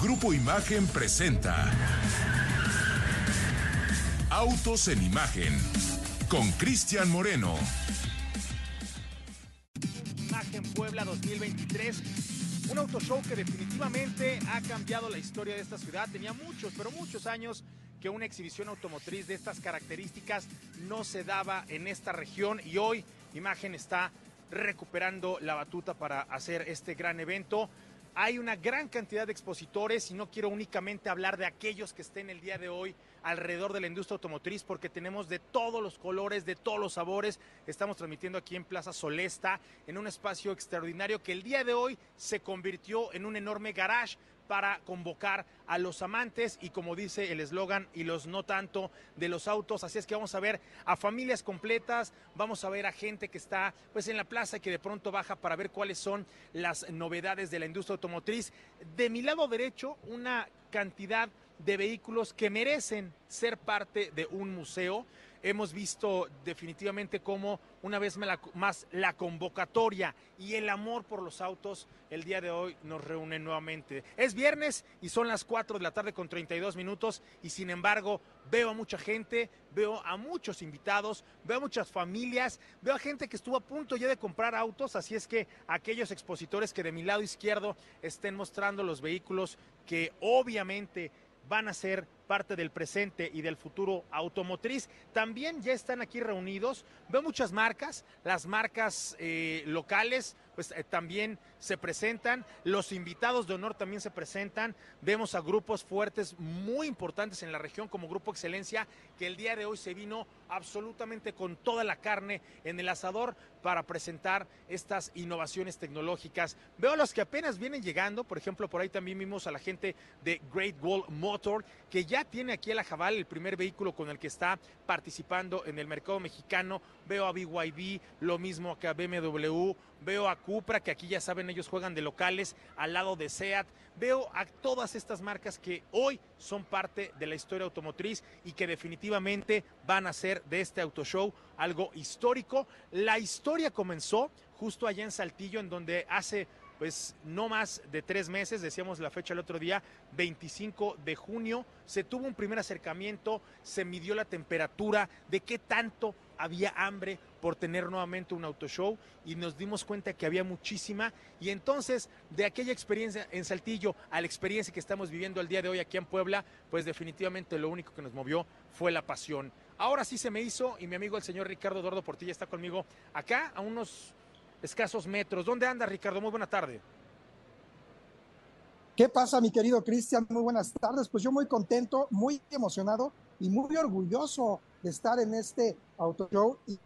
Grupo Imagen presenta Autos en Imagen con Cristian Moreno. Imagen Puebla 2023. Un auto show que definitivamente ha cambiado la historia de esta ciudad. Tenía muchos, pero muchos años que una exhibición automotriz de estas características no se daba en esta región y hoy Imagen está recuperando la batuta para hacer este gran evento. Hay una gran cantidad de expositores y no quiero únicamente hablar de aquellos que estén el día de hoy alrededor de la industria automotriz porque tenemos de todos los colores, de todos los sabores. Estamos transmitiendo aquí en Plaza Solesta, en un espacio extraordinario que el día de hoy se convirtió en un enorme garage para convocar a los amantes y como dice el eslogan y los no tanto de los autos, así es que vamos a ver a familias completas, vamos a ver a gente que está pues en la plaza y que de pronto baja para ver cuáles son las novedades de la industria automotriz. De mi lado derecho, una cantidad de vehículos que merecen ser parte de un museo hemos visto definitivamente cómo una vez más la convocatoria y el amor por los autos el día de hoy nos reúnen nuevamente. Es viernes y son las 4 de la tarde con 32 minutos y sin embargo veo a mucha gente, veo a muchos invitados, veo a muchas familias, veo a gente que estuvo a punto ya de comprar autos, así es que aquellos expositores que de mi lado izquierdo estén mostrando los vehículos que obviamente van a ser parte del presente y del futuro automotriz. También ya están aquí reunidos. Veo muchas marcas, las marcas eh, locales, pues eh, también se presentan, los invitados de honor también se presentan, vemos a grupos fuertes muy importantes en la región como Grupo Excelencia, que el día de hoy se vino absolutamente con toda la carne en el asador para presentar estas innovaciones tecnológicas. Veo a los que apenas vienen llegando, por ejemplo, por ahí también vimos a la gente de Great Wall Motor, que ya tiene aquí el Ajabal, el primer vehículo con el que está participando en el mercado mexicano. Veo a BYD, lo mismo que a BMW, veo a Cupra, que aquí ya saben, ellos juegan de locales, al lado de SEAT. Veo a todas estas marcas que hoy son parte de la historia automotriz y que definitivamente van a ser de este auto show algo histórico. La historia comenzó justo allá en Saltillo, en donde hace pues no más de tres meses, decíamos la fecha el otro día, 25 de junio, se tuvo un primer acercamiento, se midió la temperatura de qué tanto había hambre por tener nuevamente un auto show y nos dimos cuenta que había muchísima y entonces de aquella experiencia en Saltillo a la experiencia que estamos viviendo el día de hoy aquí en Puebla, pues definitivamente lo único que nos movió fue la pasión. Ahora sí se me hizo y mi amigo el señor Ricardo Eduardo Portilla está conmigo acá a unos escasos metros. ¿Dónde anda, Ricardo? Muy buena tarde. ¿Qué pasa, mi querido Cristian? Muy buenas tardes. Pues yo muy contento, muy emocionado y muy orgulloso de estar en este auto show y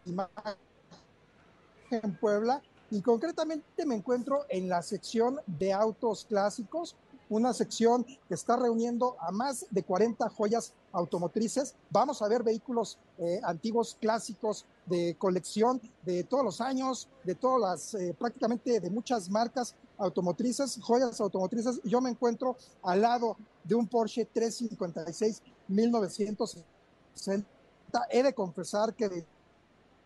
en Puebla. Y concretamente me encuentro en la sección de autos clásicos, una sección que está reuniendo a más de 40 joyas automotrices. Vamos a ver vehículos eh, antiguos clásicos de colección de todos los años, de todas las, eh, prácticamente de muchas marcas automotrices, joyas automotrices. Yo me encuentro al lado de un Porsche 356 1960. He de confesar que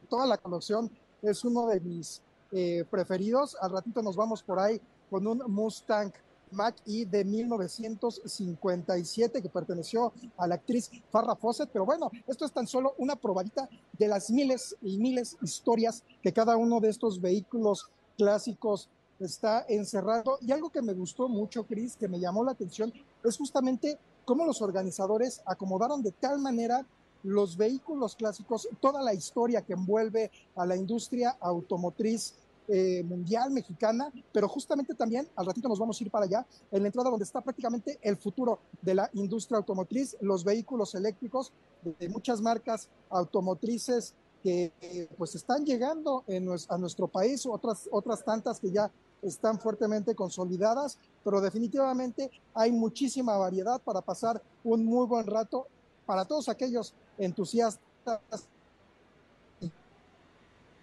toda la colección es uno de mis eh, preferidos. Al ratito nos vamos por ahí con un Mustang Mac E de 1957 que perteneció a la actriz Farrah Fawcett. Pero bueno, esto es tan solo una probadita de las miles y miles historias que cada uno de estos vehículos clásicos está encerrado. Y algo que me gustó mucho, Chris, que me llamó la atención, es justamente cómo los organizadores acomodaron de tal manera los vehículos clásicos, toda la historia que envuelve a la industria automotriz eh, mundial mexicana, pero justamente también, al ratito nos vamos a ir para allá, en la entrada donde está prácticamente el futuro de la industria automotriz, los vehículos eléctricos de, muchas marcas automotrices que pues están llegando a nuestro país, otras, otras tantas que ya están fuertemente consolidadas, pero definitivamente hay muchísima variedad para pasar un muy buen rato para todos aquellos entusiastas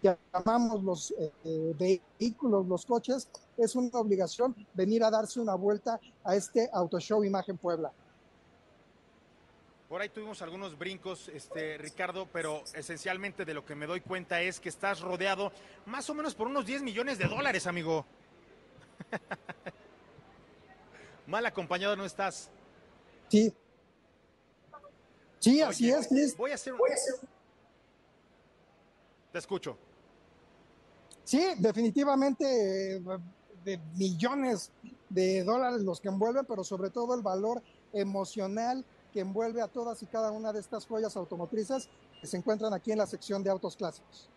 llamamos los eh, vehículos, los coches, es una obligación venir a darse una vuelta a este Auto Show Imagen Puebla. Por ahí tuvimos algunos brincos, este, Ricardo, pero esencialmente de lo que me doy cuenta es que estás rodeado más o menos por unos 10 millones de dólares, amigo. mal acompañado no estás. Sí. Sí, así es, Voy a hacer un... Te escucho. Sí, definitivamente eh, de millones de dólares los que envuelven, pero sobre todo el valor emocional que envuelve a todas y cada una de estas joyas automotrices que se encuentran aquí en la sección de autos clásicos.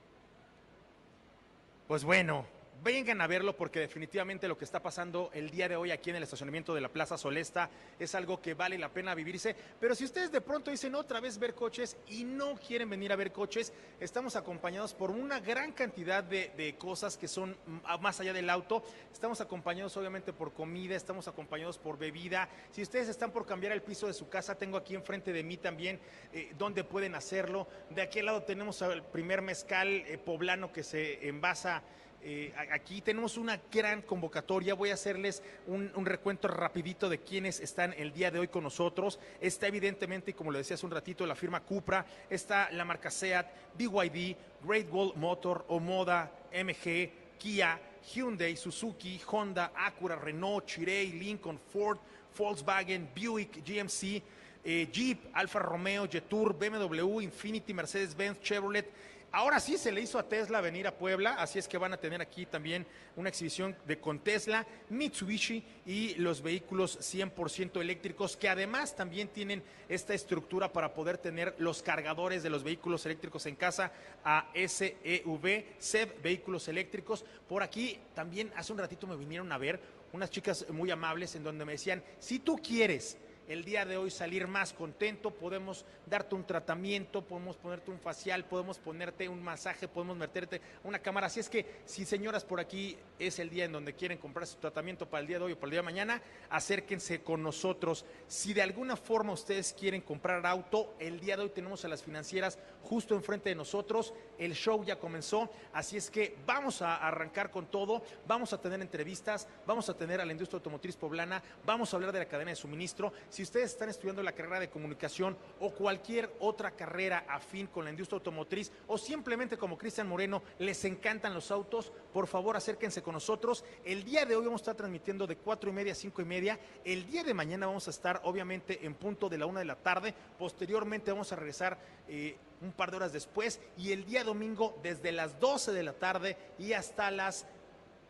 Pues bueno, vengan a verlo porque definitivamente lo que está pasando el día de hoy aquí en el estacionamiento de la Plaza Solesta es algo que vale la pena vivirse. Pero si ustedes de pronto dicen otra vez ver coches y no quieren venir a ver coches, estamos acompañados por una gran cantidad de, cosas que son más allá del auto. Estamos acompañados obviamente por comida, estamos acompañados por bebida. Si ustedes están por cambiar el piso de su casa, tengo aquí enfrente de mí también eh, donde pueden hacerlo. De aquel lado tenemos el primer mezcal eh, poblano que se envasa eh, aquí tenemos una gran convocatoria. Voy a hacerles un, recuento rapidito de quienes están el día de hoy con nosotros. Está evidentemente, como le decía hace un ratito, la firma Cupra, está la marca SEAT, BYD, Great Wall Motor, Omoda, MG, Kia, Hyundai, Suzuki, Honda, Acura, Renault, Chirey, Lincoln, Ford, Volkswagen, Buick, GMC, eh, Jeep, Alfa Romeo, Jetour, BMW, Infinity, Mercedes-Benz, Chevrolet, Ahora sí se le hizo a Tesla venir a Puebla, así es que van a tener aquí también una exhibición de con Tesla, Mitsubishi y los vehículos 100% eléctricos que además también tienen esta estructura para poder tener los cargadores de los vehículos eléctricos en casa a SEV, SEV Vehículos Eléctricos. Por aquí también hace un ratito me vinieron a ver unas chicas muy amables en donde me decían, si tú quieres el día de hoy salir más contento, podemos darte un tratamiento, podemos ponerte un facial, podemos ponerte un masaje, podemos meterte una cámara. Así es que si señoras por aquí es el día en donde quieren comprar su tratamiento para el día de hoy o para el día de mañana, acérquense con nosotros. Si de alguna forma ustedes quieren comprar auto, el día de hoy tenemos a las financieras justo enfrente de nosotros. El show ya comenzó, así es que vamos a arrancar con todo, vamos a tener entrevistas, vamos a tener a la industria automotriz poblana, vamos a hablar de la cadena de suministro. Si ustedes están estudiando la carrera de comunicación o cualquier otra carrera afín con la industria automotriz o simplemente como Cristian Moreno les encantan los autos, por favor acérquense con nosotros. El día de hoy vamos a estar transmitiendo de cuatro y media a cinco y media. El día de mañana vamos a estar obviamente en punto de la una de la tarde. Posteriormente vamos a regresar eh, un par de horas después y el día domingo desde las 12 de la tarde y hasta las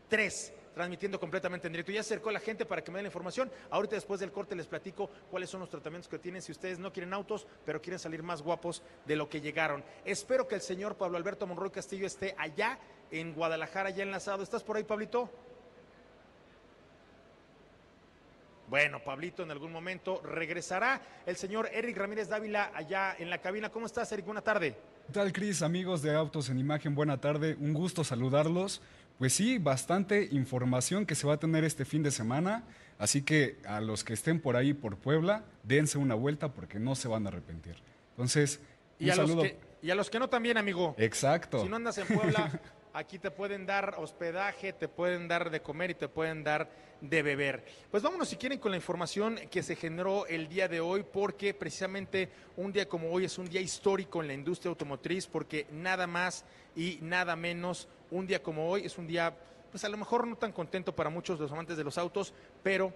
3 transmitiendo completamente en directo. Ya acercó la gente para que me den la información. Ahorita después del corte les platico cuáles son los tratamientos que tienen si ustedes no quieren autos, pero quieren salir más guapos de lo que llegaron. Espero que el señor Pablo Alberto Monroy Castillo esté allá en Guadalajara, ya enlazado. ¿Estás por ahí, Pablito? Bueno, Pablito en algún momento regresará. El señor Eric Ramírez Dávila allá en la cabina. ¿Cómo estás, Eric? Buena tarde. ¿Qué tal, Cris? Amigos de Autos en Imagen, buena tarde. Un gusto saludarlos. Pues sí, bastante información que se va a tener este fin de semana, así que a los que estén por ahí por Puebla, dense una vuelta porque no se van a arrepentir. Entonces, y, a, Los que, y a los que no también, amigo. Exacto. Si no andas en Puebla, aquí te pueden dar hospedaje, te pueden dar de comer y te pueden dar de beber. Pues vámonos si quieren con la información que se generó el día de hoy, porque precisamente un día como hoy es un día histórico en la industria automotriz, porque nada más y nada menos un día como hoy es un día, pues a lo mejor no tan contento para muchos de los amantes de los autos, pero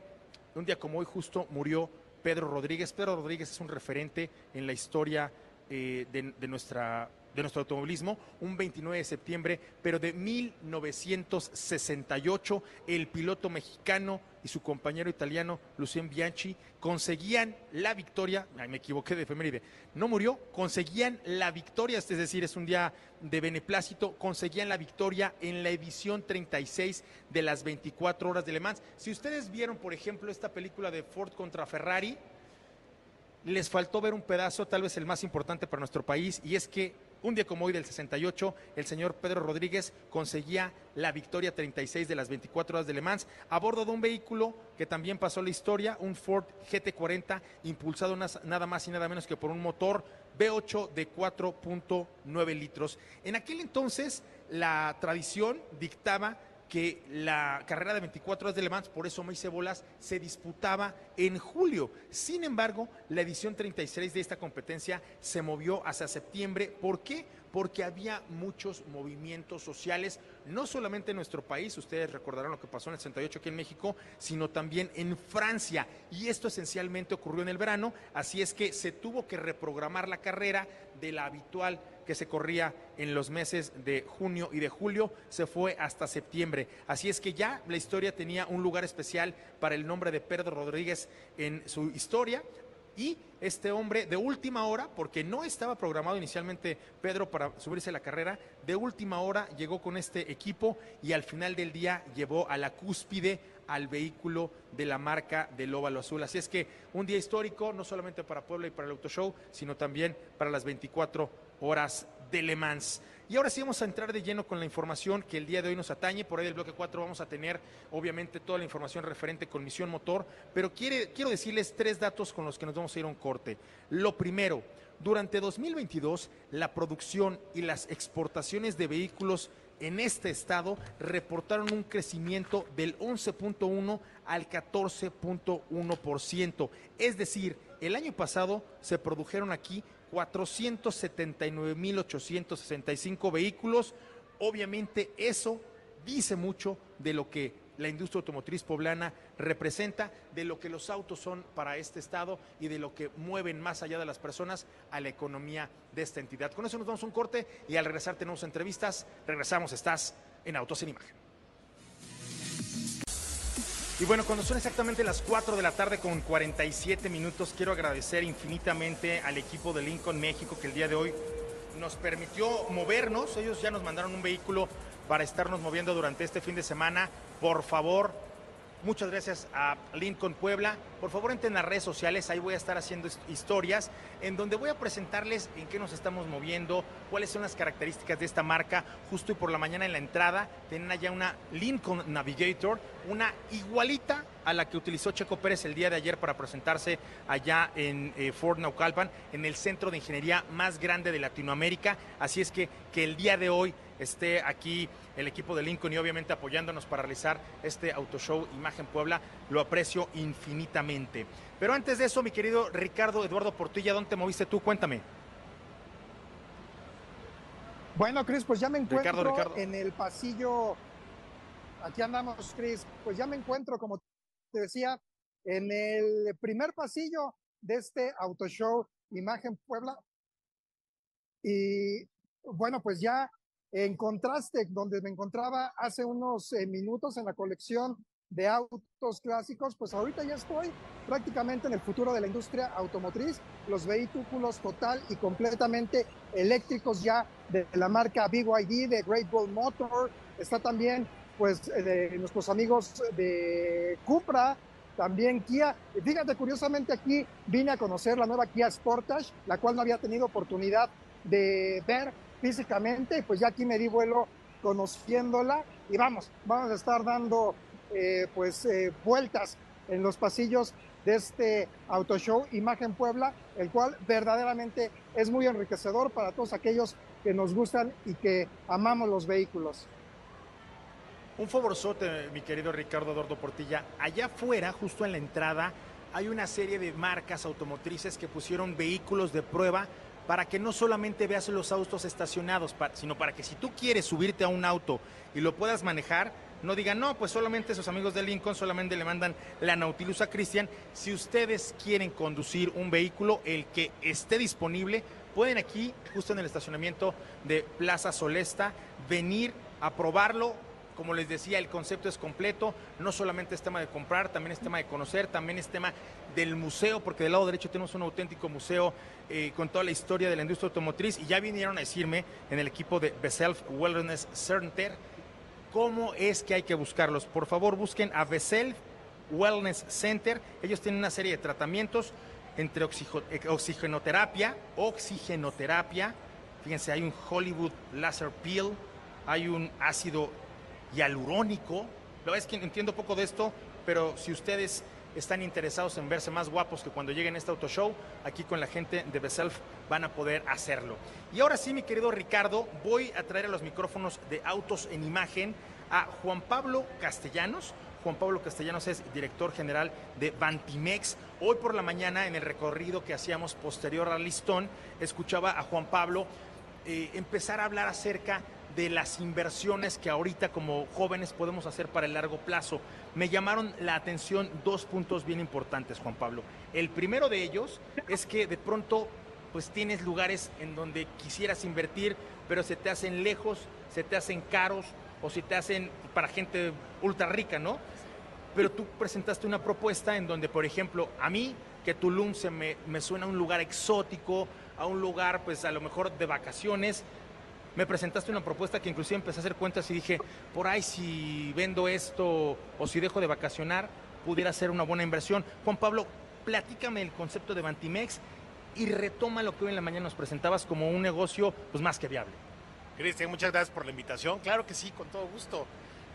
un día como hoy justo murió Pedro Rodríguez. Pedro Rodríguez es un referente en la historia eh, de nuestra de nuestro automovilismo, un 29 de septiembre, pero de 1968, el piloto mexicano y su compañero italiano, Lucien Bianchi, conseguían la victoria, me equivoqué de efeméride, no murió, conseguían la victoria, es decir, es un día de beneplácito, conseguían la victoria en la edición 36 de las 24 horas de Le Mans. Si ustedes vieron, por ejemplo, esta película de Ford contra Ferrari, les faltó ver un pedazo, tal vez el más importante para nuestro país, y es que un día como hoy del 68, el señor Pedro Rodríguez conseguía la victoria 36 de las 24 horas de Le Mans a bordo de un vehículo que también pasó la historia, un Ford GT40 impulsado nada más y nada menos que por un motor V8 de 4.9 litros. En aquel entonces la tradición dictaba que la carrera de 24 horas de Le Mans, por eso me hice bolas, se disputaba en julio. Sin embargo, la edición 36 de esta competencia se movió hacia septiembre. ¿Por qué? porque había muchos movimientos sociales, no solamente en nuestro país, ustedes recordarán lo que pasó en el 68 aquí en México, sino también en Francia. Y esto esencialmente ocurrió en el verano, así es que se tuvo que reprogramar la carrera de la habitual que se corría en los meses de junio y de julio, se fue hasta septiembre. Así es que ya la historia tenía un lugar especial para el nombre de Pedro Rodríguez en su historia. Y este hombre de última hora, porque no estaba programado inicialmente Pedro para subirse a la carrera, de última hora llegó con este equipo y al final del día llevó a la cúspide al vehículo de la marca del óvalo azul. Así es que un día histórico, no solamente para Puebla y para el Auto Show, sino también para las 24 horas de Le Mans. Y ahora sí vamos a entrar de lleno con la información que el día de hoy nos atañe. Por ahí del bloque 4 vamos a tener obviamente toda la información referente con Misión Motor, pero quiero decirles tres datos con los que nos vamos a ir a un corte. Lo primero, durante 2022 la producción y las exportaciones de vehículos en este estado reportaron un crecimiento del 11.1 al 14.1%. Es decir, el año pasado se produjeron aquí 479.865 vehículos. Obviamente eso dice mucho de lo que la industria automotriz poblana representa, de lo que los autos son para este estado y de lo que mueven más allá de las personas a la economía de esta entidad. Con eso nos damos un corte y al regresar tenemos entrevistas. Regresamos, estás en Autos en Imagen. Y bueno, cuando son exactamente las 4 de la tarde con 47 minutos, quiero agradecer infinitamente al equipo de Lincoln México que el día de hoy nos permitió movernos. Ellos ya nos mandaron un vehículo para estarnos moviendo durante este fin de semana. Por favor, Muchas gracias a Lincoln Puebla. Por favor, entren a las redes sociales, ahí voy a estar haciendo historias en donde voy a presentarles en qué nos estamos moviendo, cuáles son las características de esta marca. Justo y por la mañana en la entrada tienen allá una Lincoln Navigator, una igualita a la que utilizó Checo Pérez el día de ayer para presentarse allá en eh, Fort Naucalpan, en el centro de ingeniería más grande de Latinoamérica. Así es que, que el día de hoy esté aquí el equipo de Lincoln y obviamente apoyándonos para realizar este auto show Imagen Puebla, lo aprecio infinitamente. Pero antes de eso, mi querido Ricardo Eduardo Portilla, ¿dónde te moviste tú? Cuéntame. Bueno, Cris, pues ya me encuentro en el pasillo. Aquí andamos, Cris. Pues ya me encuentro, como te decía, en el primer pasillo de este auto show Imagen Puebla. Y bueno, pues ya en contraste, donde me encontraba hace unos eh, minutos en la colección de autos clásicos, pues ahorita ya estoy prácticamente en el futuro de la industria automotriz, los vehículos total y completamente eléctricos ya de la marca BYD, de Great Wall Motor, está también pues eh, de nuestros amigos de Cupra, también Kia. Fíjate, curiosamente aquí vine a conocer la nueva Kia Sportage, la cual no había tenido oportunidad de ver físicamente, pues ya aquí me di vuelo conociéndola y vamos, vamos a estar dando eh, pues eh, vueltas en los pasillos de este auto show Imagen Puebla, el cual verdaderamente es muy enriquecedor para todos aquellos que nos gustan y que amamos los vehículos. Un favorzote, mi querido Ricardo Dordo Portilla. Allá afuera, justo en la entrada, hay una serie de marcas automotrices que pusieron vehículos de prueba para que no solamente veas los autos estacionados, sino para que si tú quieres subirte a un auto y lo puedas manejar, no digan, no, pues solamente esos amigos de Lincoln solamente le mandan la Nautilus a Cristian. Si ustedes quieren conducir un vehículo, el que esté disponible, pueden aquí, justo en el estacionamiento de Plaza Solesta, venir a probarlo, como les decía, el concepto es completo, no solamente es tema de comprar, también es tema de conocer, también es tema del museo, porque del lado derecho tenemos un auténtico museo eh, con toda la historia de la industria automotriz y ya vinieron a decirme en el equipo de Beself Wellness Center cómo es que hay que buscarlos. Por favor, busquen a Beself Wellness Center. Ellos tienen una serie de tratamientos entre eh, oxigenoterapia, oxigenoterapia, fíjense, hay un Hollywood Laser Peel, hay un ácido hialurónico. Lo es que entiendo poco de esto, pero si ustedes están interesados en verse más guapos que cuando lleguen a este auto show, aquí con la gente de Beself van a poder hacerlo. Y ahora sí, mi querido Ricardo, voy a traer a los micrófonos de Autos en Imagen a Juan Pablo Castellanos. Juan Pablo Castellanos es director general de Bantimex. Hoy por la mañana, en el recorrido que hacíamos posterior al listón, escuchaba a Juan Pablo eh, empezar a hablar acerca de las inversiones que ahorita como jóvenes podemos hacer para el largo plazo. Me llamaron la atención dos puntos bien importantes, Juan Pablo. El primero de ellos es que de pronto pues tienes lugares en donde quisieras invertir, pero se te hacen lejos, se te hacen caros o se te hacen para gente ultra rica, ¿no? Pero tú presentaste una propuesta en donde, por ejemplo, a mí, que Tulum se me, me suena a un lugar exótico, a un lugar pues a lo mejor de vacaciones, me presentaste una propuesta que inclusive empecé a hacer cuentas y dije, por ahí si vendo esto o si dejo de vacacionar, pudiera ser una buena inversión. Juan Pablo, platícame el concepto de Bantimex y retoma lo que hoy en la mañana nos presentabas como un negocio pues más que viable. Cristian, muchas gracias por la invitación. Claro que sí, con todo gusto.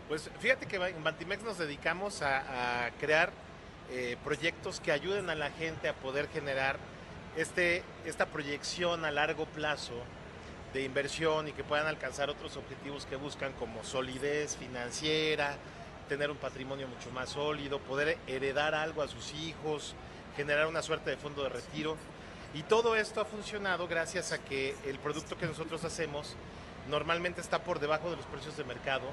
Pues fíjate que en Bantimex nos dedicamos a, crear eh, proyectos que ayuden a la gente a poder generar este, esta proyección a largo plazo de inversión y que puedan alcanzar otros objetivos que buscan como solidez financiera, tener un patrimonio mucho más sólido, poder heredar algo a sus hijos, generar una suerte de fondo de retiro. Y todo esto ha funcionado gracias a que el producto que nosotros hacemos normalmente está por debajo de los precios de mercado.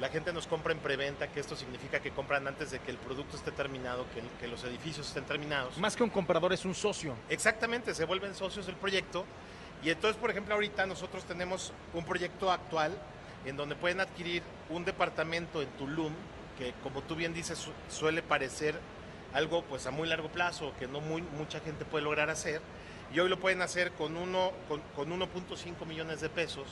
La gente nos compra en preventa, que esto significa que compran antes de que el producto esté terminado, que, que los edificios estén terminados. Más que un comprador es un socio. Exactamente, se vuelven socios del proyecto y entonces, por ejemplo, ahorita nosotros tenemos un proyecto actual en donde pueden adquirir un departamento en Tulum, que como tú bien dices suele parecer algo pues a muy largo plazo, que no muy, mucha gente puede lograr hacer, y hoy lo pueden hacer con, uno, con, con 1.5 millones de pesos,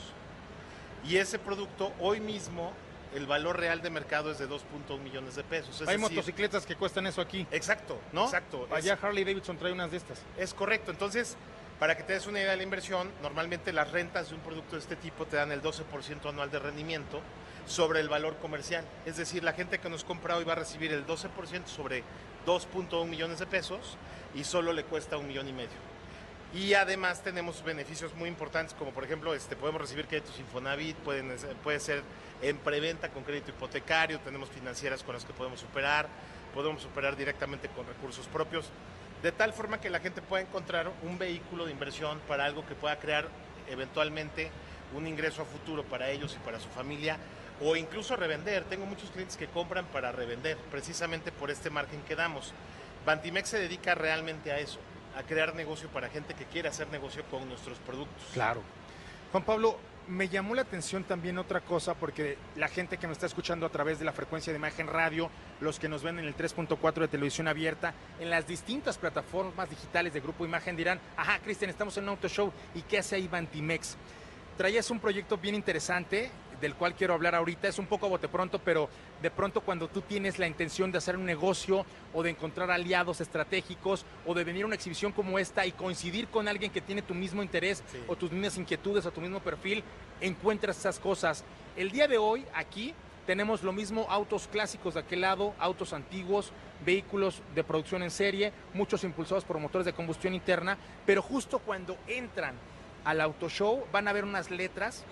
y ese producto hoy mismo el valor real de mercado es de 2.1 millones de pesos. Es Hay decir, motocicletas que cuestan eso aquí. Exacto, ¿no? Exacto. Allá es, Harley Davidson trae unas de estas. Es correcto. Entonces, para que te des una idea de la inversión, normalmente las rentas de un producto de este tipo te dan el 12% anual de rendimiento sobre el valor comercial. Es decir, la gente que nos compra hoy va a recibir el 12% sobre 2.1 millones de pesos y solo le cuesta un millón y medio. Y además tenemos beneficios muy importantes, como por ejemplo, este, podemos recibir créditos Infonavit, pueden, puede ser en preventa con crédito hipotecario, tenemos financieras con las que podemos superar, podemos superar directamente con recursos propios de tal forma que la gente pueda encontrar un vehículo de inversión para algo que pueda crear eventualmente un ingreso a futuro para ellos y para su familia o incluso revender. Tengo muchos clientes que compran para revender, precisamente por este margen que damos. Bantimex se dedica realmente a eso, a crear negocio para gente que quiere hacer negocio con nuestros productos. Claro. Juan Pablo, me llamó la atención también otra cosa, porque la gente que me está escuchando a través de la frecuencia de imagen radio, los que nos ven en el 3.4 de televisión abierta, en las distintas plataformas digitales de Grupo Imagen dirán, ajá, Cristian, estamos en un auto show, ¿y qué hace ahí Bantimex? Traías un proyecto bien interesante, del cual quiero hablar ahorita. Es un poco a bote pronto, pero de pronto cuando tú tienes la intención de hacer un negocio o de encontrar aliados estratégicos o de venir a una exhibición como esta y coincidir con alguien que tiene tu mismo interés sí. o tus mismas inquietudes o tu mismo perfil, encuentras esas cosas. El día de hoy aquí tenemos lo mismo autos clásicos de aquel lado, autos antiguos, vehículos de producción en serie, muchos impulsados por motores de combustión interna, pero justo cuando entran al auto show van a ver unas letras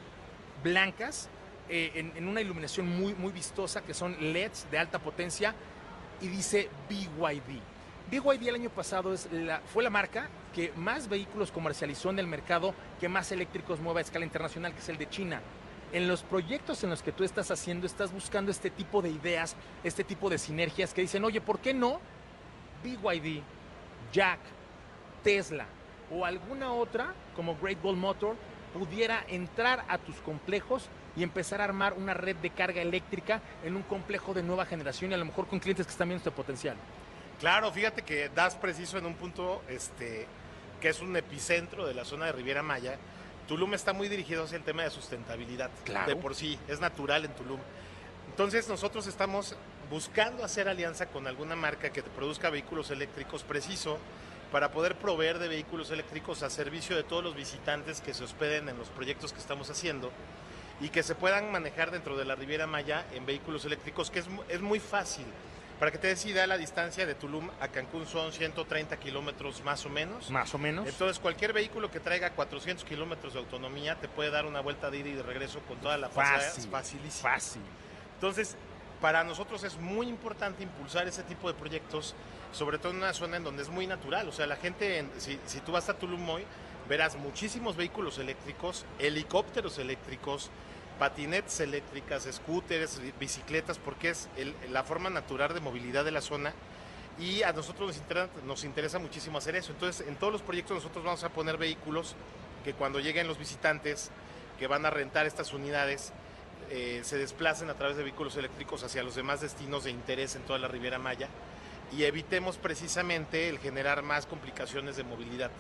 blancas eh, en, una iluminación muy, muy vistosa que son LEDs de alta potencia y dice BYD. BYD el año pasado es fue la marca que más vehículos comercializó en el mercado, que más eléctricos mueve a escala internacional, que es el de China. En los proyectos en los que tú estás haciendo, estás buscando este tipo de ideas, este tipo de sinergias que dicen, oye, ¿por qué no BYD, Jack, Tesla o alguna otra como Great Wall Motor pudiera entrar a tus complejos y empezar a armar una red de carga eléctrica en un complejo de nueva generación y a lo mejor con clientes que están viendo este potencial. Claro, fíjate que das preciso en un punto este, que es un epicentro de la zona de Riviera Maya. Tulum está muy dirigido hacia el tema de sustentabilidad. Claro. De por sí, es natural en Tulum. Entonces nosotros estamos buscando hacer alianza con alguna marca que te produzca vehículos eléctricos preciso para poder proveer de vehículos eléctricos a servicio de todos los visitantes que se hospeden en los proyectos que estamos haciendo y que se puedan manejar dentro de la Riviera Maya en vehículos eléctricos, que es, es muy fácil. Para que te des idea, la distancia de Tulum a Cancún son 130 kilómetros más o menos. Más o menos. Entonces, cualquier vehículo que traiga 400 kilómetros de autonomía te puede dar una vuelta de ida y de regreso con toda la fácil, facilísima. Fácil. Entonces, para nosotros es muy importante impulsar ese tipo de proyectos, sobre todo en una zona en donde es muy natural. O sea, la gente, en, si, si, tú vas a Tulum hoy, verás muchísimos vehículos eléctricos, helicópteros eléctricos, patinetes eléctricas, scooters, bicicletas, porque es la forma natural de movilidad de la zona y a nosotros nos interesa, nos interesa muchísimo hacer eso. Entonces, en todos los proyectos nosotros vamos a poner vehículos que cuando lleguen los visitantes que van a rentar estas unidades, eh, se desplacen a través de vehículos eléctricos hacia los demás destinos de interés en toda la Riviera Maya y evitemos precisamente el generar más complicaciones de movilidad.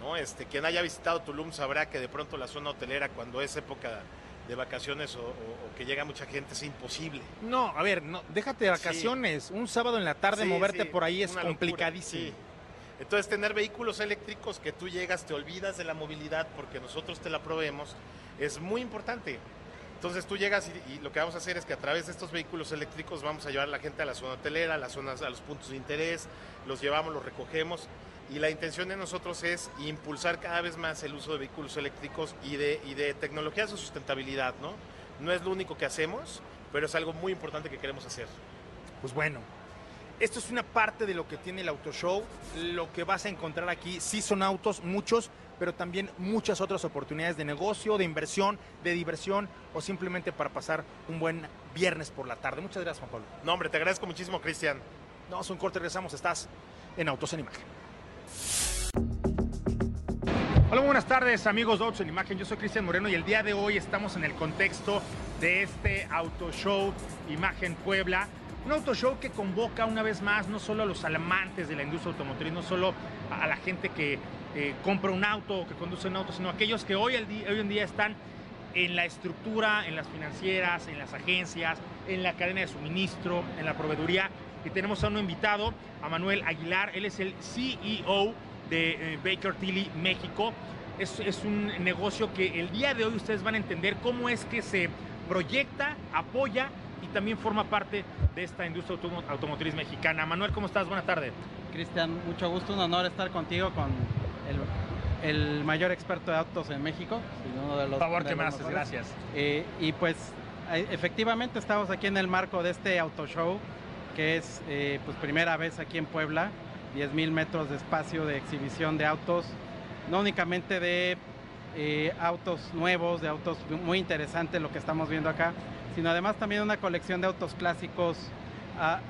¿no? Este, quien haya visitado Tulum sabrá que de pronto la zona hotelera cuando es época de vacaciones o, que llega mucha gente es imposible. No, a ver, no, déjate de vacaciones. Un sábado en la tarde moverte por ahí es complicadísimo. Entonces tener vehículos eléctricos que tú llegas, te olvidas de la movilidad porque nosotros te la proveemos, es muy importante. Entonces tú llegas y, lo que vamos a hacer es que a través de estos vehículos eléctricos vamos a llevar a la gente a la zona hotelera, a las zonas, a los puntos de interés, los llevamos, los recogemos y la intención de nosotros es impulsar cada vez más el uso de vehículos eléctricos y de, y de tecnologías de sustentabilidad, ¿no? No es lo único que hacemos, pero es algo muy importante que queremos hacer. Pues bueno, esto es una parte de lo que tiene el Auto Show. Lo que vas a encontrar aquí sí son autos, muchos, pero también muchas otras oportunidades de negocio, de inversión, de diversión o simplemente para pasar un buen viernes por la tarde. Muchas gracias, Juan Pablo. No, hombre, te agradezco muchísimo, Cristian. Vamos a un corte, regresamos. Estás en Autos en Imagen. Hola, buenas tardes amigos de Autos en Imagen. Yo soy Cristian Moreno y el día de hoy estamos en el contexto de este Auto Show Imagen Puebla. Un auto show que convoca una vez más no solo a los amantes de la industria automotriz, no solo a la gente que eh, compra un auto o que conduce un auto, sino aquellos que hoy, hoy en día están en la estructura, en las financieras, en las agencias, en la cadena de suministro, en la proveeduría. Y tenemos a un invitado, a Manuel Aguilar. Él es el CEO de eh, Baker Tilly México. Es, es, un negocio que el día de hoy ustedes van a entender cómo es que se proyecta, apoya y también forma parte de esta industria automotriz mexicana. Manuel, ¿cómo estás? Buenas tardes. Cristian, mucho gusto, un honor estar contigo con el, el mayor experto de autos en México. Uno de los, Por favor, que me haces, gracias. Eh, y pues efectivamente estamos aquí en el marco de este auto show, que es eh, pues primera vez aquí en Puebla 10.000 metros de espacio de exhibición de autos, no únicamente de eh, autos nuevos, de autos muy interesantes lo que estamos viendo acá, sino además también una colección de autos clásicos,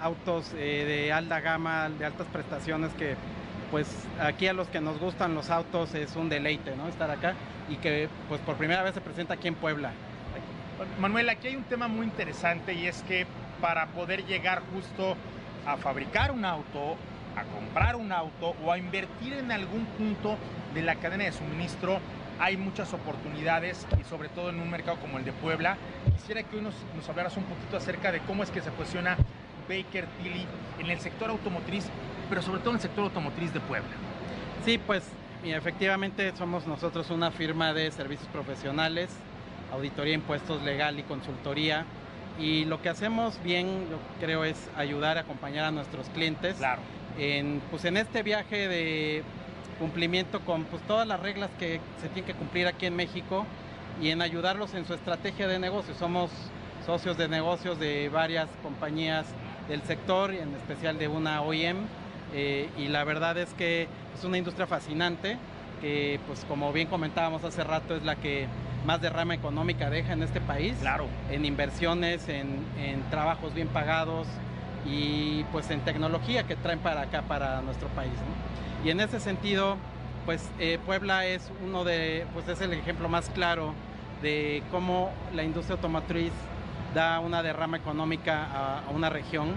autos eh, de alta gama, de altas prestaciones que pues aquí a los que nos gustan los autos es un deleite, ¿no? Estar acá y que pues por primera vez se presenta aquí en Puebla. Manuel, aquí hay un tema muy interesante y es que para poder llegar justo a fabricar un auto a comprar un auto o a invertir en algún punto de la cadena de suministro, hay muchas oportunidades y sobre todo en un mercado como el de Puebla. Quisiera que hoy nos, nos hablaras un poquito acerca de cómo es que se posiciona Baker Tilly en el sector automotriz, pero sobre todo en el sector automotriz de Puebla. Sí, pues efectivamente somos nosotros una firma de servicios profesionales, auditoría, impuestos legal y consultoría. Y lo que hacemos bien, yo creo, es ayudar a acompañar a nuestros clientes. Claro en, pues en este viaje de cumplimiento con pues, todas las reglas que se tienen que cumplir aquí en México y en ayudarlos en su estrategia de negocio. Somos socios de negocios de varias compañías del sector, en especial de una OEM, eh, y la verdad es que es una industria fascinante, que pues como bien comentábamos hace rato es la que más derrama económica deja en este país, claro. en inversiones, en, en trabajos bien pagados, y pues en tecnología que traen para acá, para nuestro país. Y en ese sentido, pues eh, Puebla es uno de, pues es el ejemplo más claro de cómo la industria automotriz da una derrama económica a, una región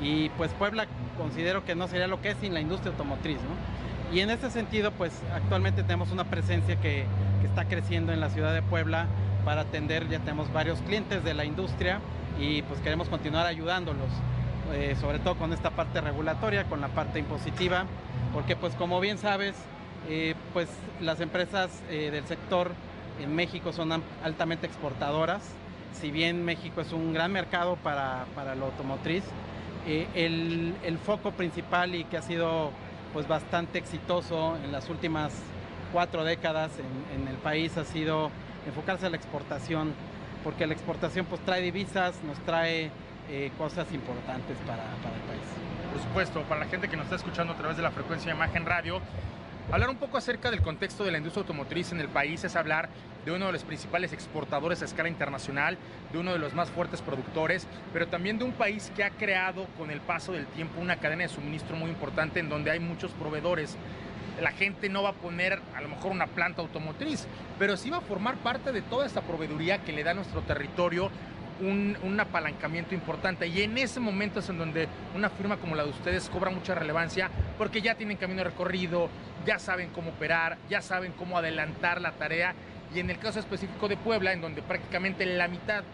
y pues Puebla considero que no sería lo que es sin la industria automotriz, Y en ese sentido, pues actualmente tenemos una presencia que, que está creciendo en la ciudad de Puebla para atender, ya tenemos varios clientes de la industria y pues queremos continuar ayudándolos. Eh, sobre todo con esta parte regulatoria, con la parte impositiva, porque pues como bien sabes, eh, pues las empresas eh, del sector en México son altamente exportadoras, si bien México es un gran mercado para, para lo automotriz, el, el, foco principal y que ha sido pues bastante exitoso en las últimas cuatro décadas en, en el país ha sido enfocarse a la exportación, porque la exportación pues trae divisas, nos trae eh, cosas importantes para, el país. Por supuesto, para la gente que nos está escuchando a través de la frecuencia de imagen radio, Hablar un poco acerca del contexto de la industria automotriz en el país es hablar de uno de los principales exportadores a escala internacional, de uno de los más fuertes productores, pero también de un país que ha creado con el paso del tiempo una cadena de suministro muy importante en donde hay muchos proveedores. La gente no va a poner a lo mejor una planta automotriz, pero sí va a formar parte de toda esta proveeduría que le da nuestro territorio un, un, apalancamiento importante. Y en ese momento es en donde una firma como la de ustedes cobra mucha relevancia porque ya tienen camino recorrido, ya saben cómo operar, ya saben cómo adelantar la tarea. Y en el caso específico de Puebla, en donde prácticamente la mitad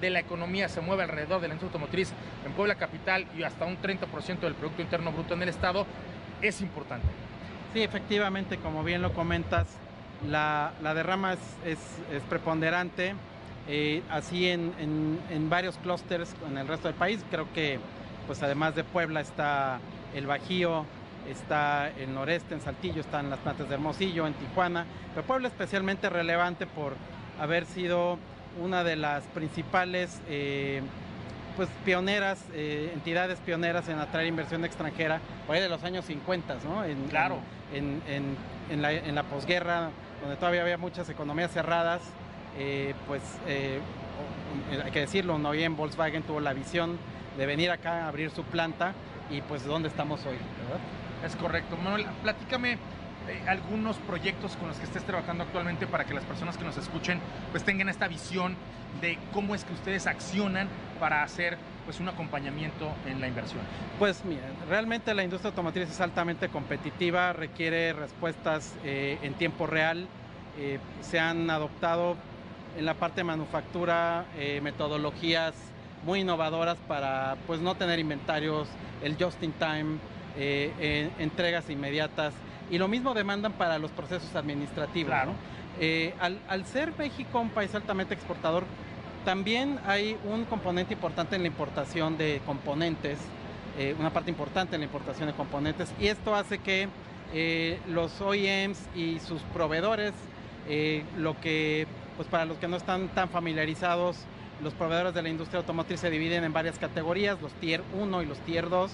de la economía se mueve alrededor de la industria automotriz en Puebla Capital y hasta un 30% del Producto Interno Bruto en el Estado, es importante. Sí, efectivamente, como bien lo comentas, la, la derrama es, es, es preponderante eh, así en, en, en, varios clústeres en el resto del país. Creo que, pues además de Puebla, está el Bajío, está el noreste, en Saltillo, están las plantas de Hermosillo, en Tijuana. Pero Puebla especialmente relevante por haber sido una de las principales eh, pues pioneras, eh, entidades pioneras en atraer inversión extranjera, por ahí de los años 50, ¿no? En, claro. En, en, en la, la posguerra, donde todavía había muchas economías cerradas, eh, pues eh, hay que decirlo, no bien Volkswagen tuvo la visión de venir acá a abrir su planta y pues dónde estamos hoy, ¿verdad? Es correcto. Manuel, platícame eh, algunos proyectos con los que estés trabajando actualmente para que las personas que nos escuchen pues tengan esta visión de cómo es que ustedes accionan para hacer pues un acompañamiento en la inversión. Pues mira, realmente la industria automotriz es altamente competitiva, requiere respuestas eh, en tiempo real, eh, se han adoptado en la parte de manufactura eh, metodologías muy innovadoras para pues no tener inventarios, el just in time, eh, eh, entregas inmediatas y lo mismo demandan para los procesos administrativos. Claro. ¿no? Eh, al, al, ser México un país altamente exportador, también hay un componente importante en la importación de componentes, una parte importante en la importación de componentes y esto hace que los OEMs y sus proveedores, lo que pues para los que no están tan familiarizados, los proveedores de la industria automotriz se dividen en varias categorías, los tier 1 y los tier 2.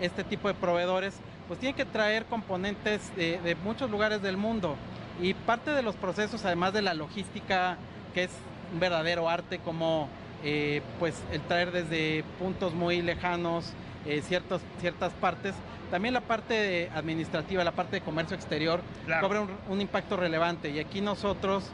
Este tipo de proveedores pues tienen que traer componentes de, de, muchos lugares del mundo y parte de los procesos, además de la logística, que es un verdadero arte, como eh, pues el traer desde puntos muy lejanos eh, ciertos, ciertas partes, también la parte administrativa, la parte de comercio exterior, claro. cobra un, un impacto relevante y aquí nosotros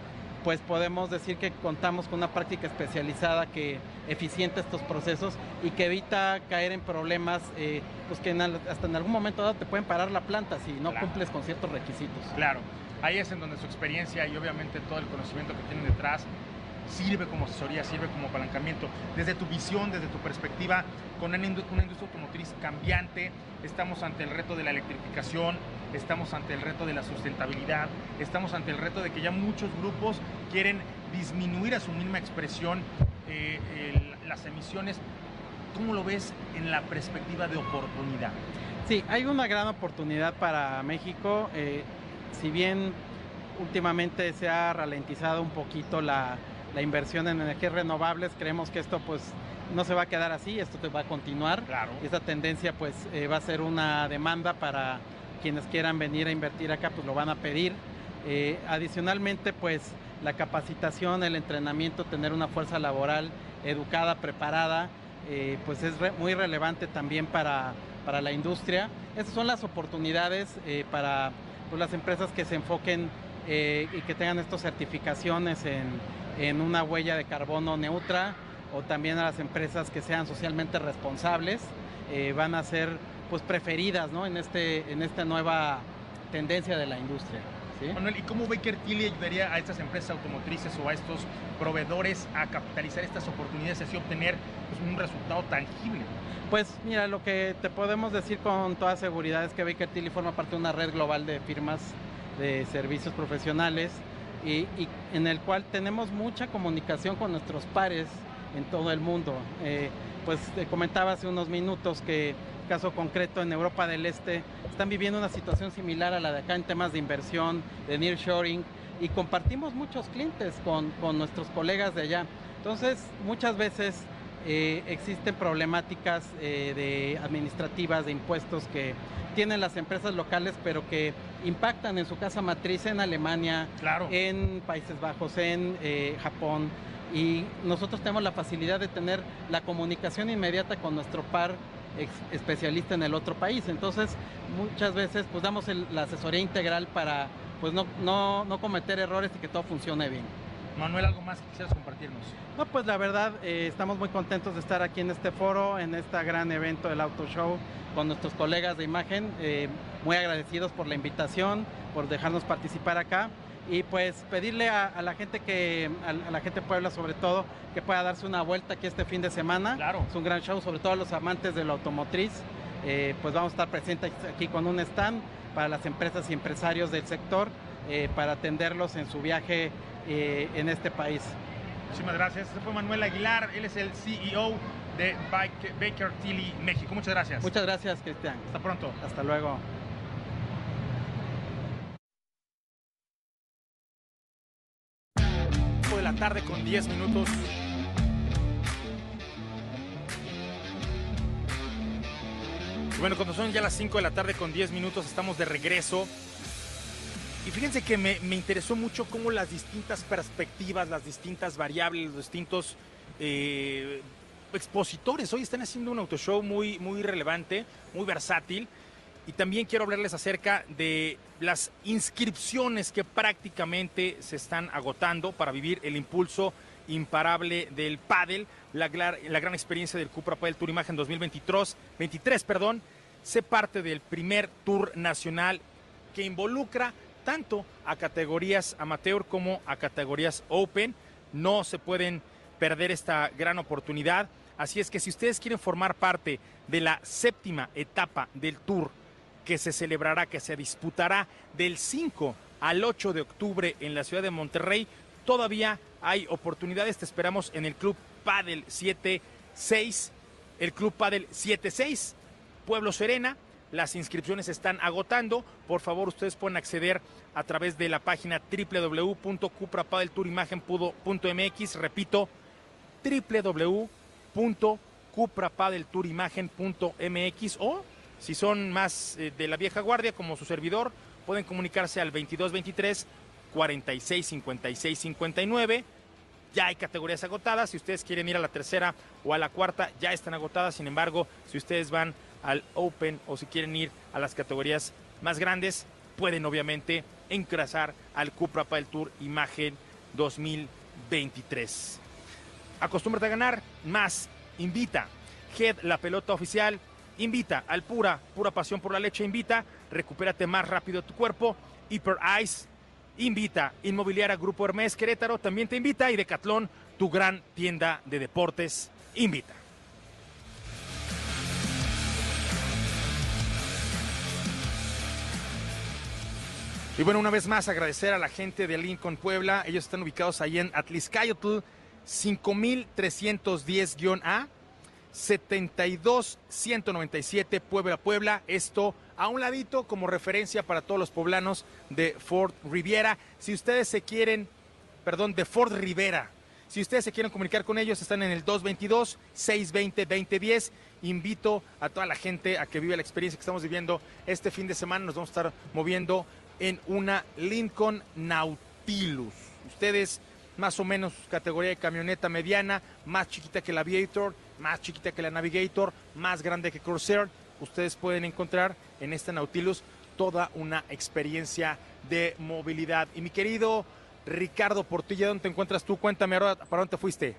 pues podemos decir que contamos con una práctica especializada que eficienta estos procesos y que evita caer en problemas eh, pues que en al, hasta en algún momento dado te pueden parar la planta si no Claro. cumples con ciertos requisitos. Claro, ahí es en donde su experiencia y obviamente todo el conocimiento que tienen detrás sirve como asesoría, sirve como apalancamiento. Desde tu visión, desde tu perspectiva, con una industria automotriz cambiante, estamos ante el reto de la electrificación, estamos ante el reto de la sustentabilidad, estamos ante el reto de que ya muchos grupos quieren disminuir a su mínima expresión eh, el- las emisiones. ¿Cómo lo ves en la perspectiva de oportunidad? Sí, hay una gran oportunidad para México. eh, si bien últimamente se ha ralentizado un poquito la, la inversión en energías renovables, creemos que esto pues no se va a quedar así, esto te va a continuar. Claro. Esta tendencia pues eh, va a ser una demanda para quienes quieran venir a invertir acá, pues lo van a pedir. Eh, adicionalmente, pues la capacitación, el entrenamiento, tener una fuerza laboral educada, preparada, eh, pues es muy relevante también para, para, la industria. Esas son las oportunidades eh, para pues, las empresas que se enfoquen y que tengan estas certificaciones en, en una huella de carbono neutra o también a las empresas que sean socialmente responsables van a ser pues preferidas ¿no? en, este, en esta nueva tendencia de la industria. ¿sí? Manuel, ¿y cómo Baker Tilly ayudaría a estas empresas automotrices o a estos proveedores a capitalizar estas oportunidades y así obtener pues, un resultado tangible? Pues mira, lo que te podemos decir con toda seguridad es que Baker Tilly forma parte de una red global de firmas de servicios profesionales y, y en el cual tenemos mucha comunicación con nuestros pares en todo el mundo. Eh, pues te comentaba hace unos minutos que caso concreto en Europa del Este están viviendo una situación similar a la de acá en temas de inversión, de nearshoring y compartimos muchos clientes con, con nuestros colegas de allá. Entonces, muchas veces eh, existen problemáticas eh, de administrativas, de impuestos que tienen las empresas locales, pero que impactan en su casa matriz en Alemania, Claro. en Países Bajos, en eh, Japón. Y nosotros tenemos la facilidad de tener la comunicación inmediata con nuestro par ex- especialista en el otro país. Entonces, muchas veces pues damos el- la asesoría integral para pues no, no, no cometer errores y que todo funcione bien. Manuel, ¿algo más que quisieras compartirnos? No, pues la verdad, eh, estamos muy contentos de estar aquí en este foro, en este gran evento del Auto Show, con nuestros colegas de imagen, eh, muy agradecidos por la invitación, por dejarnos participar acá y pues pedirle a, a la gente que, a, a la gente de Puebla sobre todo, que pueda darse una vuelta aquí este fin de semana. Claro. Es un gran show, sobre todo a los amantes de la automotriz. Eh, pues vamos a estar presentes aquí con un stand para las empresas y empresarios del sector, eh, para atenderlos en su viaje eh, en este país. Muchísimas gracias. Este fue Manuel Aguilar, él es el CEO de Baker Tilly México. Muchas gracias. Muchas gracias, Cristian. Hasta pronto. Hasta luego. Tarde con 10 minutos. Bueno, cuando son ya las 5 de la tarde con 10 minutos, estamos de regreso. Y fíjense que me, me interesó mucho cómo las distintas perspectivas, las distintas variables, los distintos eh, expositores hoy están haciendo un autoshow muy, muy relevante, muy versátil. Y también quiero hablarles acerca de las inscripciones que prácticamente se están agotando para vivir el impulso imparable del pádel, la, gran experiencia del Cupra Padel Tour Imagen 2023, 23, perdón, sé parte del primer tour nacional que involucra tanto a categorías amateur como a categorías open. No se pueden perder esta gran oportunidad. Así es que si ustedes quieren formar parte de la séptima etapa del tour que se celebrará, que se disputará del 5 al 8 de octubre en la ciudad de Monterrey, todavía hay oportunidades. Te esperamos en el Club Padel 76, el Club Padel 76, Pueblo Serena. Las inscripciones se están agotando. Por favor, ustedes pueden acceder a través de la página www.cuprapadeltourimagen.mx. Repito, www.cuprapadeltourimagen.mx o si son más eh, de la vieja guardia como su servidor, pueden comunicarse al 2223 46 56 59. Ya hay categorías agotadas. Si ustedes quieren ir a la tercera o a la cuarta, ya están agotadas. Sin embargo, si ustedes van al Open o si quieren ir a las categorías más grandes, pueden obviamente encrasar al Cupra Padel Tour Imagen 2023. Acostúmbrate a ganar más. Invita. Head, la pelota oficial. Invita al Pura, pura pasión por la leche. Invita. Recupérate más rápido tu cuerpo. Hyper Ice. Invita. Inmobiliaria Grupo Hermes Querétaro también te invita. Y Decatlón, tu gran tienda de deportes. Invita. Y bueno, una vez más agradecer a la gente de Lincoln Puebla. Ellos están ubicados ahí en Atliscayotl 5310-A 72197 Puebla Puebla. Esto a un ladito como referencia para todos los poblanos de Fort Riviera. Si ustedes se quieren, perdón, de Fort Rivera. Si ustedes se quieren comunicar con ellos, están en el 222-620-2010. Invito a toda la gente a que viva la experiencia que estamos viviendo este fin de semana. Nos vamos a estar moviendo en una Lincoln Nautilus. Ustedes, más o menos categoría de camioneta mediana, más chiquita que la Aviator, más chiquita que la Navigator, más grande que Corsair. Ustedes pueden encontrar en esta Nautilus toda una experiencia de movilidad. Y mi querido Ricardo Portilla, ¿dónde te encuentras tú? Cuéntame ahora, ¿para dónde te fuiste?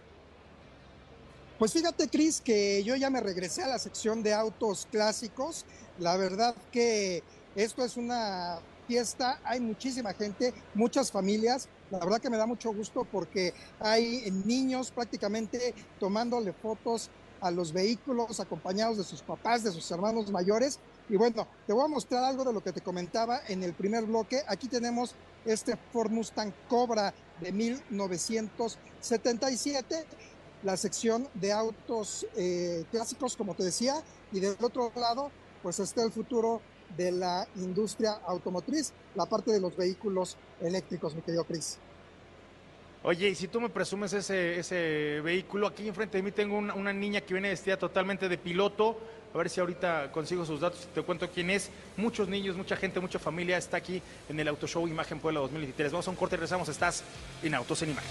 Pues fíjate, Cris, que yo ya me regresé a la sección de autos clásicos. La verdad que esto es una fiesta, hay muchísima gente, muchas familias. La verdad que me da mucho gusto porque hay niños prácticamente tomándole fotos a los vehículos acompañados de sus papás, de sus hermanos mayores. Y bueno, te voy a mostrar algo de lo que te comentaba en el primer bloque. Aquí tenemos este Ford Mustang Cobra de 1977 la sección de autos eh, clásicos, como te decía, y del otro lado, pues está el futuro de la industria automotriz, la parte de los vehículos eléctricos, mi querido Chris. Oye, y si tú me presumes ese, ese vehículo, aquí enfrente de mí tengo una, una niña que viene vestida totalmente de piloto. A ver si ahorita consigo sus datos y te cuento quién es. Muchos niños, mucha gente, mucha familia está aquí en el Auto Show Imagen Puebla 2023. Vamos a un corte y regresamos. Estás en Autos en Imagen.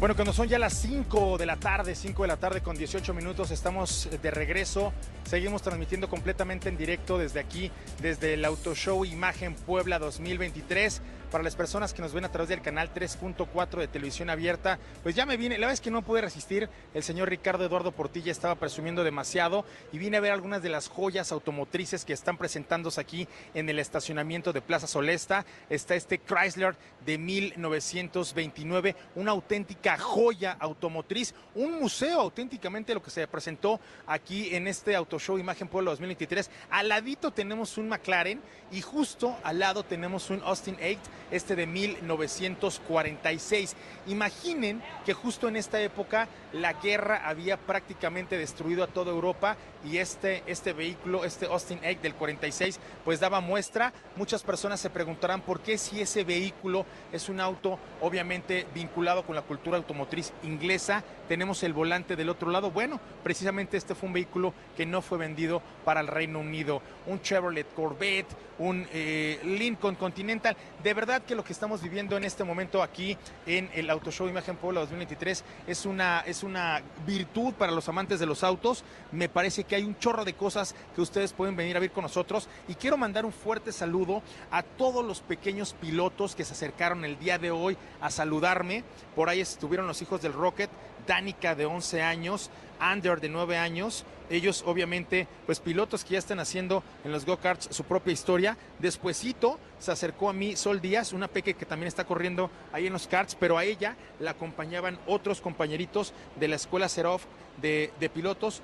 Bueno, cuando son ya las 5 de la tarde, 5 de la tarde con 18 minutos, estamos de regreso. Seguimos transmitiendo completamente en directo desde aquí, desde el Auto Show Imagen Puebla 2023 para las personas que nos ven a través del canal 3.4 de televisión abierta, pues ya me vine, la es que no pude resistir, el señor Ricardo Eduardo Portilla estaba presumiendo demasiado y vine a ver algunas de las joyas automotrices que están presentándose aquí en el estacionamiento de Plaza Solesta. Está este Chrysler de 1929, una auténtica joya automotriz, un museo auténticamente lo que se presentó aquí en este Auto Show Imagen Pueblo 2023. Al ladito tenemos un McLaren y justo al lado tenemos un Austin 8 este de 1946. Imaginen que justo en esta época la guerra había prácticamente destruido a toda Europa y este, este vehículo, este Austin Egg del 46, pues daba muestra. Muchas personas se preguntarán por qué si ese vehículo es un auto obviamente vinculado con la cultura automotriz inglesa, tenemos el volante del otro lado. Bueno, precisamente este fue un vehículo que no fue vendido para el Reino Unido. Un Chevrolet Corvette, un eh, Lincoln Continental. De verdad que lo que estamos viviendo en este momento aquí en el Auto Show Imagen Puebla 2023 es una, es una virtud para los amantes de los autos. Me parece que hay un chorro de cosas que ustedes pueden venir a ver con nosotros. Y quiero mandar un fuerte saludo a todos los pequeños pilotos que se acercaron el día de hoy a saludarme. Por ahí estuvieron los hijos del Rocket, Danica de 11 años, Ander de 9 años. Ellos obviamente, pues pilotos que ya están haciendo en los go-karts su propia historia. Despuésito se acercó a mí Sol Díaz, una peque que también está corriendo ahí en los karts, pero a ella la acompañaban otros compañeritos de la escuela Serov de, de pilotos.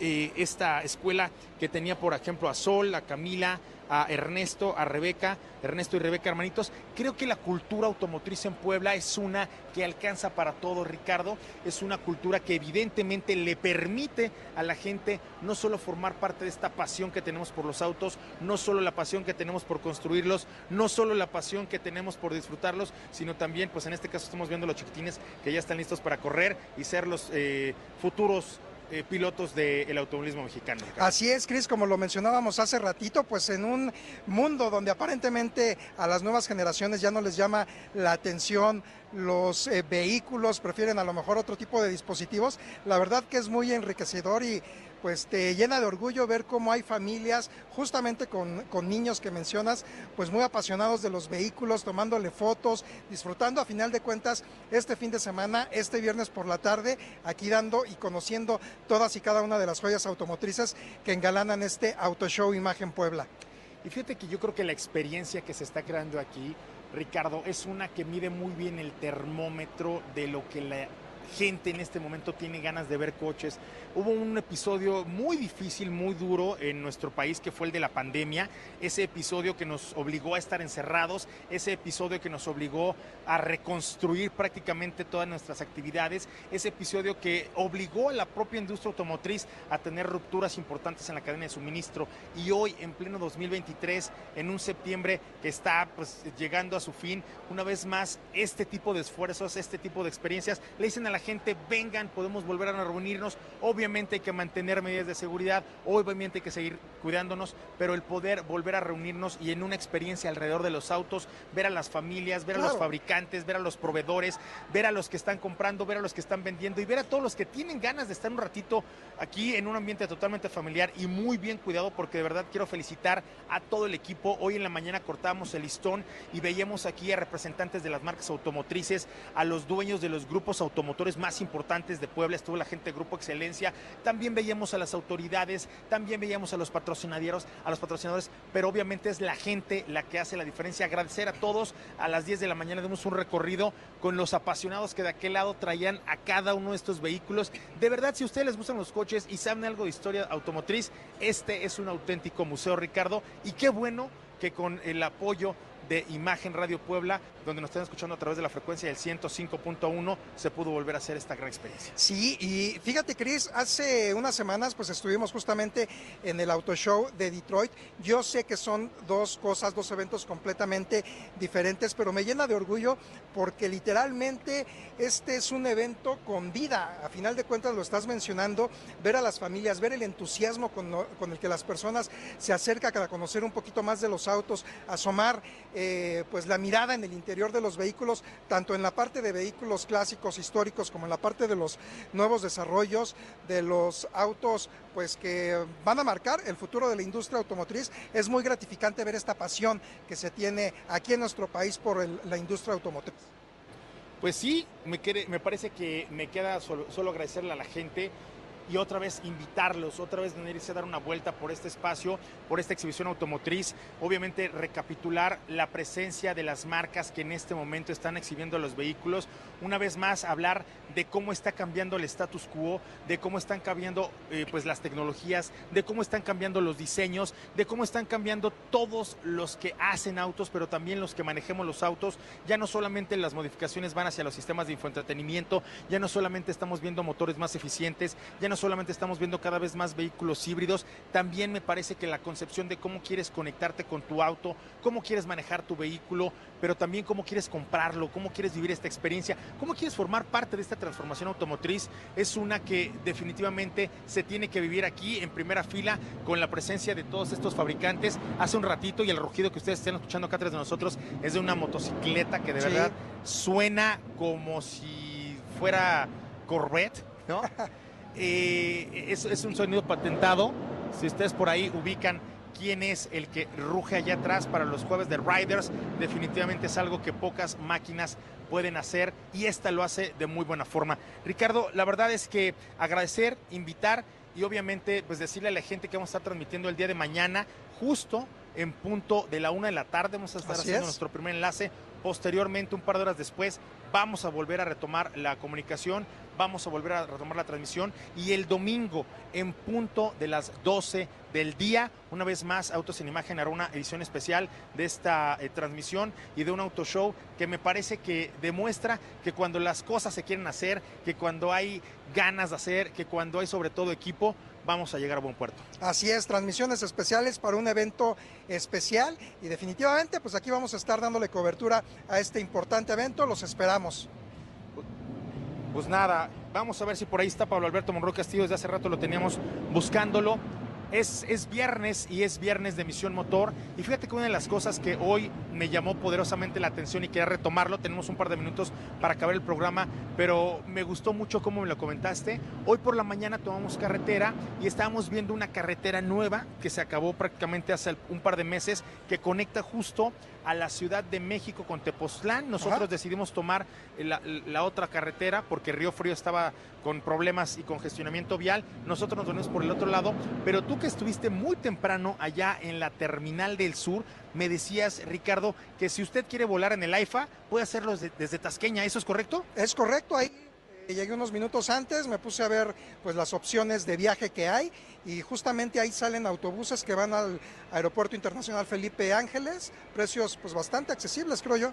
Eh, esta escuela que tenía, por ejemplo, a Sol, a Camila, a Ernesto, a Rebeca, Ernesto y Rebeca hermanitos. Creo que la cultura automotriz en Puebla es una que alcanza para todo, Ricardo. Es una cultura que evidentemente le permite a la gente no solo formar parte de esta pasión que tenemos por los autos, no solo la pasión que tenemos por construirlos, no solo la pasión que tenemos por disfrutarlos, sino también, pues en este caso estamos viendo los chiquitines que ya están listos para correr y ser los eh, futuros eh, pilotos del automovilismo mexicano. Así es, Cris, como lo mencionábamos hace ratito, pues en un mundo donde aparentemente a las nuevas generaciones ya no les llama la atención los eh, vehículos, prefieren a lo mejor otro tipo de dispositivos, la verdad que es muy enriquecedor y pues te llena de orgullo ver cómo hay familias, justamente con, con, niños que mencionas, pues muy apasionados de los vehículos, tomándole fotos, disfrutando a final de cuentas este fin de semana, este viernes por la tarde, aquí dando y conociendo todas y cada una de las joyas automotrices que engalanan este Auto Show Imagen Puebla. Y fíjate que yo creo que la experiencia que se está creando aquí, Ricardo, es una que mide muy bien el termómetro de lo que la gente en este momento tiene ganas de ver coches. Hubo un episodio muy difícil, muy duro en nuestro país que fue el de la pandemia, ese episodio que nos obligó a estar encerrados, ese episodio que nos obligó a reconstruir prácticamente todas nuestras actividades, ese episodio que obligó a la propia industria automotriz a tener rupturas importantes en la cadena de suministro y hoy en pleno 2023, en un septiembre que está pues llegando a su fin, una vez más este tipo de esfuerzos, este tipo de experiencias le dicen a la gente, vengan, podemos volver a reunirnos. Obviamente hay que mantener medidas de seguridad, obviamente hay que seguir cuidándonos, pero el poder volver a reunirnos y en una experiencia alrededor de los autos, ver a las familias, ver a los fabricantes, ver a los proveedores, ver a los que están comprando, ver a los que están vendiendo y ver a todos los que tienen ganas de estar un ratito aquí en un ambiente totalmente familiar y muy bien cuidado porque de verdad quiero felicitar a todo el equipo. Hoy en la mañana cortamos el listón y veíamos aquí a representantes de las marcas automotrices, a los dueños de los grupos automotores más importantes de Puebla, estuvo la gente de Grupo Excelencia, también veíamos a las autoridades, también veíamos a los patrocinadores, a los patrocinadores, pero obviamente es la gente la que hace la diferencia. Agradecer a todos, a las 10 de la mañana dimos un recorrido con los apasionados que de aquel lado traían a cada uno de estos vehículos. De verdad, si ustedes les gustan los coches y saben algo de historia automotriz, este es un auténtico museo, Ricardo, y qué bueno que con el apoyo de Imagen Radio Puebla, donde nos están escuchando a través de la frecuencia del 105.1, se pudo volver a hacer esta gran experiencia. Sí, y fíjate, Chris, hace unas semanas pues estuvimos justamente en el Auto Show de Detroit. Yo sé que son dos cosas, dos eventos completamente diferentes, pero me llena de orgullo porque literalmente este es un evento con vida. A final de cuentas lo estás mencionando, ver a las familias, ver el entusiasmo con, con el que las personas se acercan para conocer un poquito más de los autos, asomar eh, pues la mirada en el interior de los vehículos, tanto en la parte de vehículos clásicos, históricos, como en la parte de los nuevos desarrollos, de los autos pues que van a marcar el futuro de la industria automotriz. Es muy gratificante ver esta pasión que se tiene aquí en nuestro país por la industria automotriz. Pues sí, me, me parece que me queda solo, solo agradecerle a la gente y otra vez invitarlos, otra vez venirse a dar una vuelta por este espacio, por esta exhibición automotriz. Obviamente recapitular la presencia de las marcas que en este momento están exhibiendo los vehículos. Una vez más hablar de cómo está cambiando el status quo, de cómo están cambiando eh, pues las tecnologías, de cómo están cambiando los diseños, de cómo están cambiando todos los que hacen autos, pero también los que manejemos los autos. Ya no solamente las modificaciones van hacia los sistemas de infoentretenimiento, ya no solamente estamos viendo motores más eficientes, ya no solamente estamos viendo cada vez más vehículos híbridos, también me parece que la concepción de cómo quieres conectarte con tu auto, cómo quieres manejar tu vehículo, pero también cómo quieres comprarlo, cómo quieres vivir esta experiencia, cómo quieres formar parte de esta transformación automotriz, es una que definitivamente se tiene que vivir aquí en primera fila con la presencia de todos estos fabricantes. Hace un ratito y el rugido que ustedes estén escuchando acá atrás de nosotros es de una motocicleta que de verdad suena como si fuera Corvette, ¿no? Eh, es, un sonido patentado. Si ustedes por ahí ubican quién es el que ruge allá atrás para los jueves de Riders, definitivamente es algo que pocas máquinas pueden hacer y esta lo hace de muy buena forma. Ricardo, la verdad es que agradecer, invitar y obviamente pues decirle a la gente que vamos a estar transmitiendo el día de mañana, justo en punto de la una de la tarde, vamos a estar haciendo nuestro primer enlace. Posteriormente, un par de horas después, vamos a volver a retomar la comunicación vamos a volver a retomar la transmisión y el domingo en punto de las 12 del día, una vez más Autos en Imagen hará una edición especial de esta eh, transmisión y de un auto show que me parece que demuestra que cuando las cosas se quieren hacer, que cuando hay ganas de hacer, que cuando hay sobre todo equipo, vamos a llegar a buen puerto. Así es, transmisiones especiales para un evento especial y definitivamente pues aquí vamos a estar dándole cobertura a este importante evento, los esperamos. Pues nada, vamos a ver si por ahí está Pablo Alberto Monroy Castillo. Desde hace rato lo teníamos buscándolo. Es, es, viernes y es viernes de Misión Motor. Y fíjate que una de las cosas que hoy me llamó poderosamente la atención y quería retomarlo, tenemos un par de minutos para acabar el programa, pero me gustó mucho cómo me lo comentaste. Hoy por la mañana tomamos carretera y estábamos viendo una carretera nueva que se acabó prácticamente hace un par de meses, que conecta justo a la Ciudad de México con Tepoztlán. Nosotros decidimos tomar la, otra carretera porque Río Frío estaba con problemas y congestionamiento vial. Nosotros nos venimos por el otro lado. Pero tú que estuviste muy temprano allá en la Terminal del Sur, me decías, Ricardo, que si usted quiere volar en el AIFA, puede hacerlo desde, Tasqueña. ¿Eso es correcto? Es correcto. Ahí eh, llegué unos minutos antes, me puse a ver pues las opciones de viaje que hay y justamente ahí salen autobuses que van al Aeropuerto Internacional Felipe Ángeles, precios pues bastante accesibles, creo yo.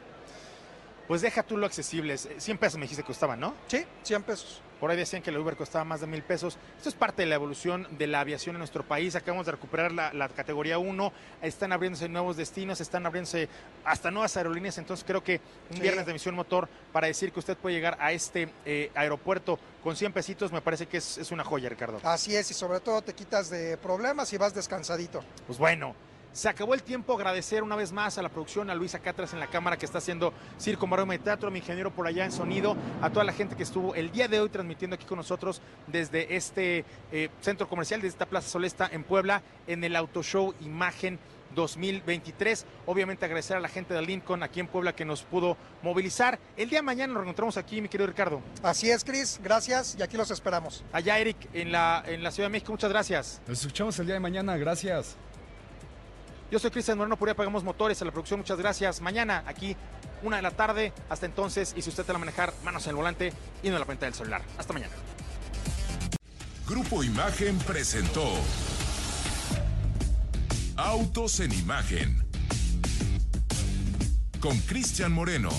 Pues deja tú lo accesibles, 100 pesos me dijiste que costaban, ¿no? Sí, 100 pesos. Por ahí decían que el Uber costaba más de mil pesos. Esto es parte de la evolución de la aviación en nuestro país. Acabamos de recuperar la, categoría 1. Están abriéndose nuevos destinos, están abriéndose hasta nuevas aerolíneas. Entonces creo que un viernes de misión motor para decir que usted puede llegar a este eh, aeropuerto con 100 pesitos me parece que es, es una joya, Ricardo. Así es, y sobre todo te quitas de problemas y vas descansadito. Pues bueno. Se acabó el tiempo. Agradecer una vez más a la producción, a Luisa Catras en la cámara que está haciendo Circo, Maroma y Teatro, a mi ingeniero por allá en sonido, a toda la gente que estuvo el día de hoy transmitiendo aquí con nosotros desde este eh, centro comercial, desde esta Plaza Solesta en Puebla, en el Auto Show Imagen 2023. Obviamente agradecer a la gente de Lincoln aquí en Puebla que nos pudo movilizar. El día de mañana nos encontramos aquí, mi querido Ricardo. Así es, Cris. Gracias y aquí los esperamos. Allá, Eric, en la, en la Ciudad de México. Muchas gracias. Nos escuchamos el día de mañana. Gracias. Yo soy Cristian Moreno, por ahí apagamos motores a la producción. Muchas gracias. Mañana aquí, una de la tarde. Hasta entonces, y si usted te va a manejar, manos en el volante y no en la cuenta del celular. Hasta mañana. Grupo Imagen presentó Autos en Imagen con Cristian Moreno.